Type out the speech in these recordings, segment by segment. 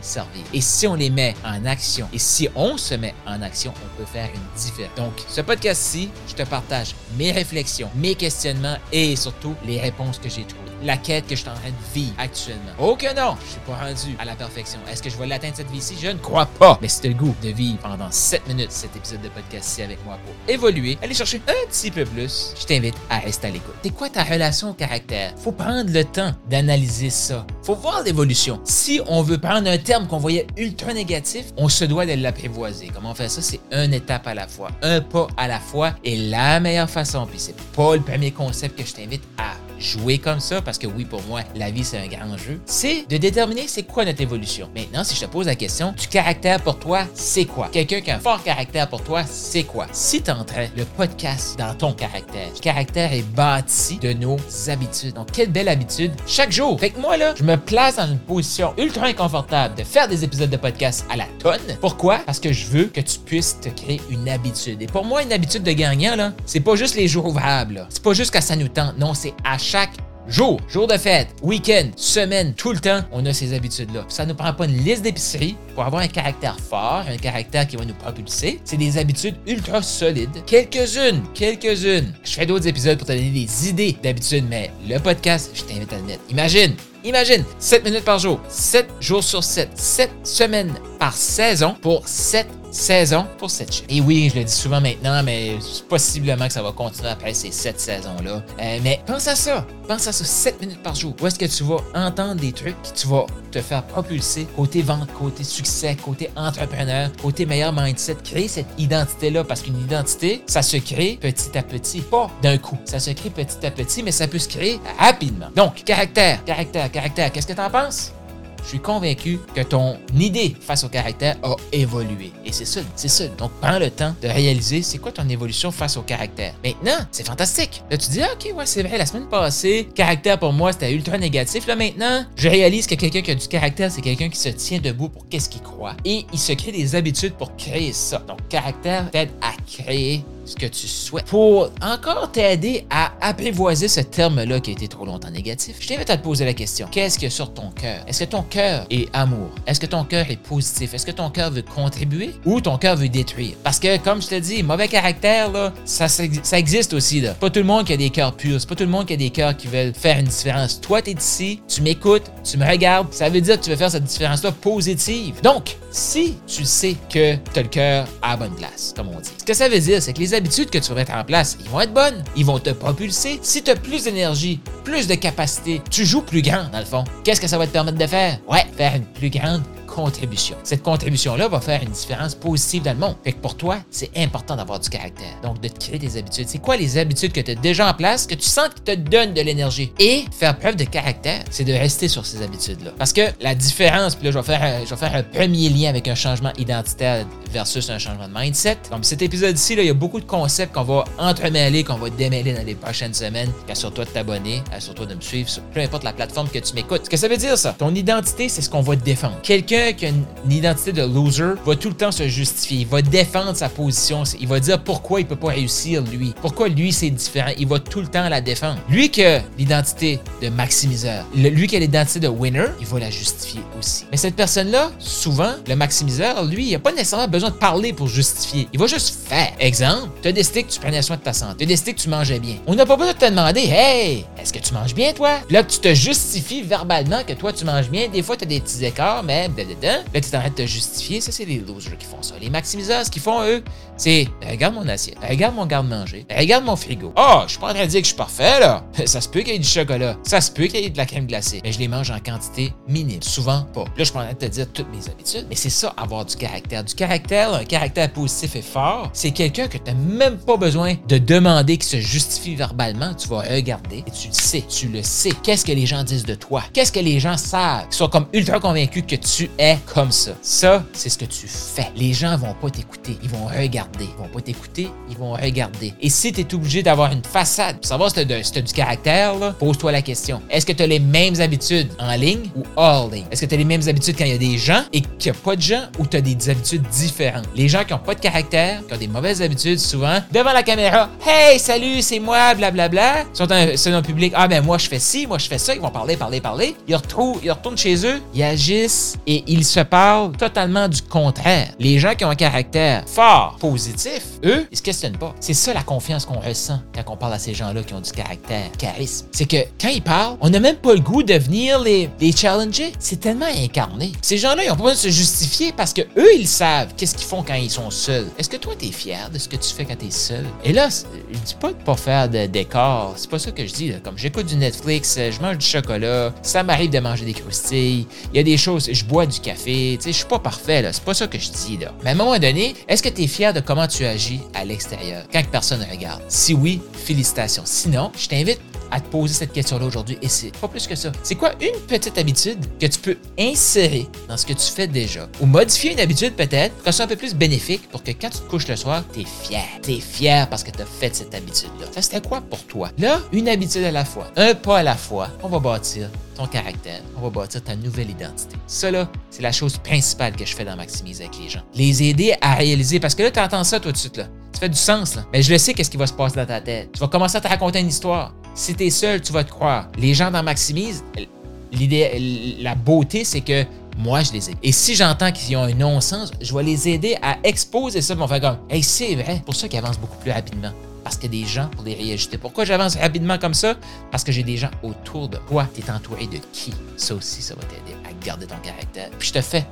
servir. Et si on les met en action, et si on se met en action, on peut faire une différence. Donc, ce podcast-ci, je te partage mes réflexions, mes questionnements et surtout les réponses que j'ai trouvées la quête que je suis en train de vivre actuellement. Oh que non, je suis pas rendu à la perfection. Est-ce que je vais l'atteindre cette vie-ci? Je ne crois pas. Mais c'est le goût de vivre pendant 7 minutes cet épisode de podcast-ci avec moi pour évoluer, aller chercher un petit peu plus, je t'invite à rester à l'écoute. C'est quoi ta relation au caractère? Faut prendre le temps d'analyser ça. Faut voir l'évolution. Si on veut prendre un terme qu'on voyait ultra négatif, on se doit de l'apprivoiser. Comment fait ça? C'est une étape à la fois, un pas à la fois et la meilleure façon. Puis c'est pas le premier concept que je t'invite à jouer comme ça, parce que oui, pour moi, la vie, c'est un grand jeu, c'est de déterminer c'est quoi notre évolution. Maintenant, si je te pose la question, du caractère pour toi, c'est quoi? Quelqu'un qui a un fort caractère pour toi, c'est quoi? Si tu le podcast dans ton caractère, le caractère est bâti de nos habitudes. Donc, quelle belle habitude chaque jour. Fait que moi, là, je me place dans une position ultra inconfortable de faire des épisodes de podcast à la tonne. Pourquoi? Parce que je veux que tu puisses te créer une habitude. Et pour moi, une habitude de gagnant, là, c'est pas juste les jours ouvrables. C'est pas juste quand ça nous tente. Non, c'est à chaque jour, jour de fête, week-end, semaine, tout le temps, on a ces habitudes-là. Ça ne prend pas une liste d'épicerie pour avoir un caractère fort, un caractère qui va nous propulser. C'est des habitudes ultra solides. Quelques-unes, quelques-unes. Je fais d'autres épisodes pour te donner des idées d'habitudes, mais le podcast, je t'invite à le mettre. Imagine, Imagine, 7 minutes par jour, 7 jours sur 7, 7 semaines par saison pour 7 saison pour cette chaîne. Et oui, je le dis souvent maintenant, mais possiblement que ça va continuer après ces sept saisons-là. Euh, mais pense à ça. Pense à ça 7 minutes par jour. Où est-ce que tu vas entendre des trucs qui tu vas te faire propulser côté vente, côté succès, côté entrepreneur, côté meilleur mindset. Créer cette identité-là parce qu'une identité, ça se crée petit à petit, pas d'un coup. Ça se crée petit à petit, mais ça peut se créer rapidement. Donc, caractère, caractère, caractère. Qu'est-ce que tu en penses? Je suis convaincu que ton idée face au caractère a évolué. Et c'est ça, c'est ça. Donc, prends le temps de réaliser c'est quoi ton évolution face au caractère. Maintenant, c'est fantastique. Là, tu dis, ah, OK, ouais, c'est vrai, la semaine passée, caractère pour moi, c'était ultra négatif. Là, maintenant, je réalise que quelqu'un qui a du caractère, c'est quelqu'un qui se tient debout pour qu'est-ce qu'il croit. Et il se crée des habitudes pour créer ça. Donc, caractère t'aide à créer ce que tu souhaites. Pour encore t'aider à apprivoiser ce terme-là qui a été trop longtemps négatif, je t'invite à te poser la question. Qu'est-ce qu'il y a sur ton cœur? Est-ce que ton cœur est amour? Est-ce que ton cœur est positif? Est-ce que ton cœur veut contribuer ou ton cœur veut détruire? Parce que, comme je te dis, mauvais caractère, là, ça, ça existe aussi. Là. Pas tout le monde qui a des cœurs purs. C'est pas tout le monde qui a des cœurs qui veulent faire une différence. Toi, tu es ici, tu m'écoutes, tu me regardes. Ça veut dire que tu veux faire cette différence-là positive. Donc, si tu sais que tu le cœur à la bonne place, comme on dit, veut dire, c'est que les habitudes que tu vas mettre en place, ils vont être bonnes, ils vont te propulser. Si tu as plus d'énergie, plus de capacité, tu joues plus grand dans le fond. Qu'est-ce que ça va te permettre de faire? Ouais, faire une plus grande contribution. Cette contribution-là va faire une différence positive dans le monde. Fait que pour toi, c'est important d'avoir du caractère. Donc, de te créer des habitudes. C'est quoi les habitudes que tu as déjà en place, que tu sens qui te donnent de l'énergie? Et faire preuve de caractère, c'est de rester sur ces habitudes-là. Parce que la différence, puis là, je vais, faire je vais faire un premier lien avec un changement identitaire versus un changement de mindset. Comme cet épisode-ci, il y a beaucoup de concepts qu'on va entremêler, qu'on va démêler dans les prochaines semaines. Assure-toi de t'abonner, assure-toi de me suivre sur peu importe la plateforme que tu m'écoutes. Ce que ça veut dire, ça? Ton identité, c'est ce qu'on va défendre. Quelqu'un qui a une, identité de loser va tout le temps se justifier. Il va défendre sa position. Il va dire pourquoi il peut pas réussir, lui. Pourquoi lui, c'est différent? Il va tout le temps la défendre. Lui qui a l'identité de maximiseur, lui qui a l'identité de winner, il va la justifier aussi. Mais cette personne-là, souvent, le maximiseur, lui, il n'a pas nécessairement besoin de parler pour justifier. Il va juste faire. Exemple, tu as décidé que tu prenais soin de ta santé. Tu as décidé que tu mangeais bien. On n'a pas besoin de te demander, hey, est-ce que tu manges bien, toi? Là, tu te justifies verbalement que toi, tu manges bien. Des fois, tu as des petits écarts, mais Là, tu es en train de te justifier. Ça, c'est les losers qui font ça. Les maximiseurs, ce qu'ils font, eux, c'est regarde mon assiette, regarde mon garde-manger, regarde mon frigo. Ah, je suis pas en train de dire que je suis parfait, là. Ça se peut qu'il y ait du chocolat. Ça se peut qu'il y ait de la crème glacée. Mais je les mange en quantité minime. Souvent pas. Là, je suis pas en train de te dire toutes mes habitudes. Mais c'est ça, avoir du caractère. Du caractère, un caractère positif et fort, c'est quelqu'un que tu n'as même pas besoin de demander qui se justifie verbalement. Tu vas regarder et tu le sais. Tu le sais. Qu'est-ce que les gens disent de toi? Qu'est-ce que les gens savent? Ils sont comme ultra convaincus que tu es comme ça. Ça, c'est ce que tu fais. Les gens vont pas t'écouter, ils vont regarder. Ils vont pas t'écouter, ils vont regarder. Et si tu es obligé d'avoir une façade, pour savoir si tu as, du caractère, pose-toi la question. Est-ce que tu as les mêmes habitudes en ligne ou hors ligne? Est-ce que tu as les mêmes habitudes quand il y a des gens et qu'il n'y a pas de gens ou tu as des habitudes différentes? Les gens qui n'ont pas de caractère, qui ont des mauvaises habitudes, souvent, devant la caméra, Hey, salut, c'est moi, blablabla, sont un, un public, ah ben moi je fais ci, moi je fais ça, ils vont parler, parler, parler. Ils, ils retournent chez eux, ils agissent et ils se parlent totalement du contraire. Les gens qui ont un caractère fort, positif, eux, ils se questionnent pas. C'est ça la confiance qu'on ressent quand on parle à ces gens-là qui ont du caractère, charisme. C'est que quand ils parlent, on n'a même pas le goût de venir les, challenger. C'est tellement incarné. Ces gens-là, ils ont pas besoin de se justifier parce que eux, ils savent qu'est-ce qu'ils font quand ils sont seuls. Est-ce que toi, tu es fier de ce que tu fais quand tu es seul? Et là, je dis pas de pas faire de décor. C'est pas ça que je dis. Comme j'écoute du Netflix, je mange du chocolat, ça m'arrive de manger des croustilles, il y a des choses, je bois du café, tu sais, je suis pas parfait, là. C'est pas ça que je dis, là. Mais à un moment donné, est-ce que tu es fier de comment tu agis à l'extérieur quand personne ne regarde? Si oui, félicitations. Sinon, je t'invite à te poser cette question-là aujourd'hui. Et c'est pas plus que ça. C'est quoi une petite habitude que tu peux insérer dans ce que tu fais déjà? Ou modifier une habitude peut-être pour qu'elle soit un peu plus bénéfique pour que quand tu te couches le soir, tu es fier. Tu es fier parce que tu as fait cette habitude-là. Ça, c'était quoi pour toi? Là, une habitude à la fois, un pas à la fois, on va bâtir ton caractère, on va bâtir ta nouvelle identité. Ça, là, c'est la chose principale que je fais dans Maximise avec les gens. Les aider à réaliser, parce que là, tu entends ça tout de suite, là. Ça fait du sens, là. Mais je le sais qu'est-ce qui va se passer dans ta tête. Tu vas commencer à te raconter une histoire. Si tu seul, tu vas te croire. Les gens dans Maximise, l'idée, la beauté, c'est que moi, je les ai. Et si j'entends qu'ils ont un non-sens, je vais les aider à exposer ça. Ils vont hey, c'est vrai. pour ça qu'ils avancent beaucoup plus rapidement. Parce qu'il y a des gens pour les réajuster. Pourquoi j'avance rapidement comme ça? Parce que j'ai des gens autour de toi. Tu es entouré de qui? Ça aussi, ça va t'aider à garder ton caractère. Puis je te fais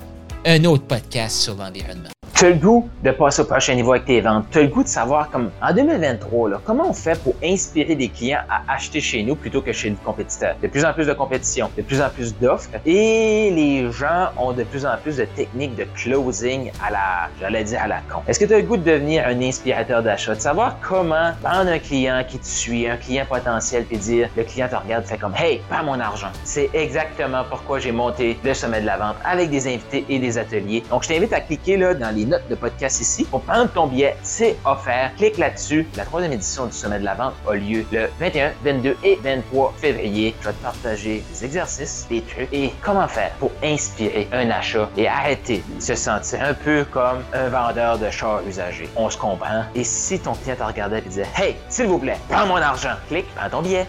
un autre podcast sur l'environnement. Tu as le goût de passer au prochain niveau avec tes ventes. Tu as le goût de savoir, comme en 2023, là, comment on fait pour inspirer des clients à acheter chez nous plutôt que chez le compétiteur? De plus en plus de compétition, de plus en plus d'offres et les gens ont de plus en plus de techniques de closing à la, j'allais dire à la con. Est-ce que tu as le goût de devenir un inspirateur d'achat, de savoir comment prendre un client qui te suit, un client potentiel, puis dire, le client te regarde, fait comme, hey, pas mon argent. C'est exactement pourquoi j'ai monté le sommet de la vente avec des invités et des ateliers. Donc, je t'invite à cliquer là dans les notes de podcast ici. Pour prendre ton billet, c'est offert. Clique là-dessus. La troisième édition du Sommet de la Vente a lieu le 21, 22 et 23 février. Je vais te partager des exercices, des trucs et comment faire pour inspirer un achat et arrêter de se sentir un peu comme un vendeur de chars usagés. On se comprend. Et si ton client te regardait et disait Hey, s'il vous plaît, prends mon argent, clique, prends ton billet.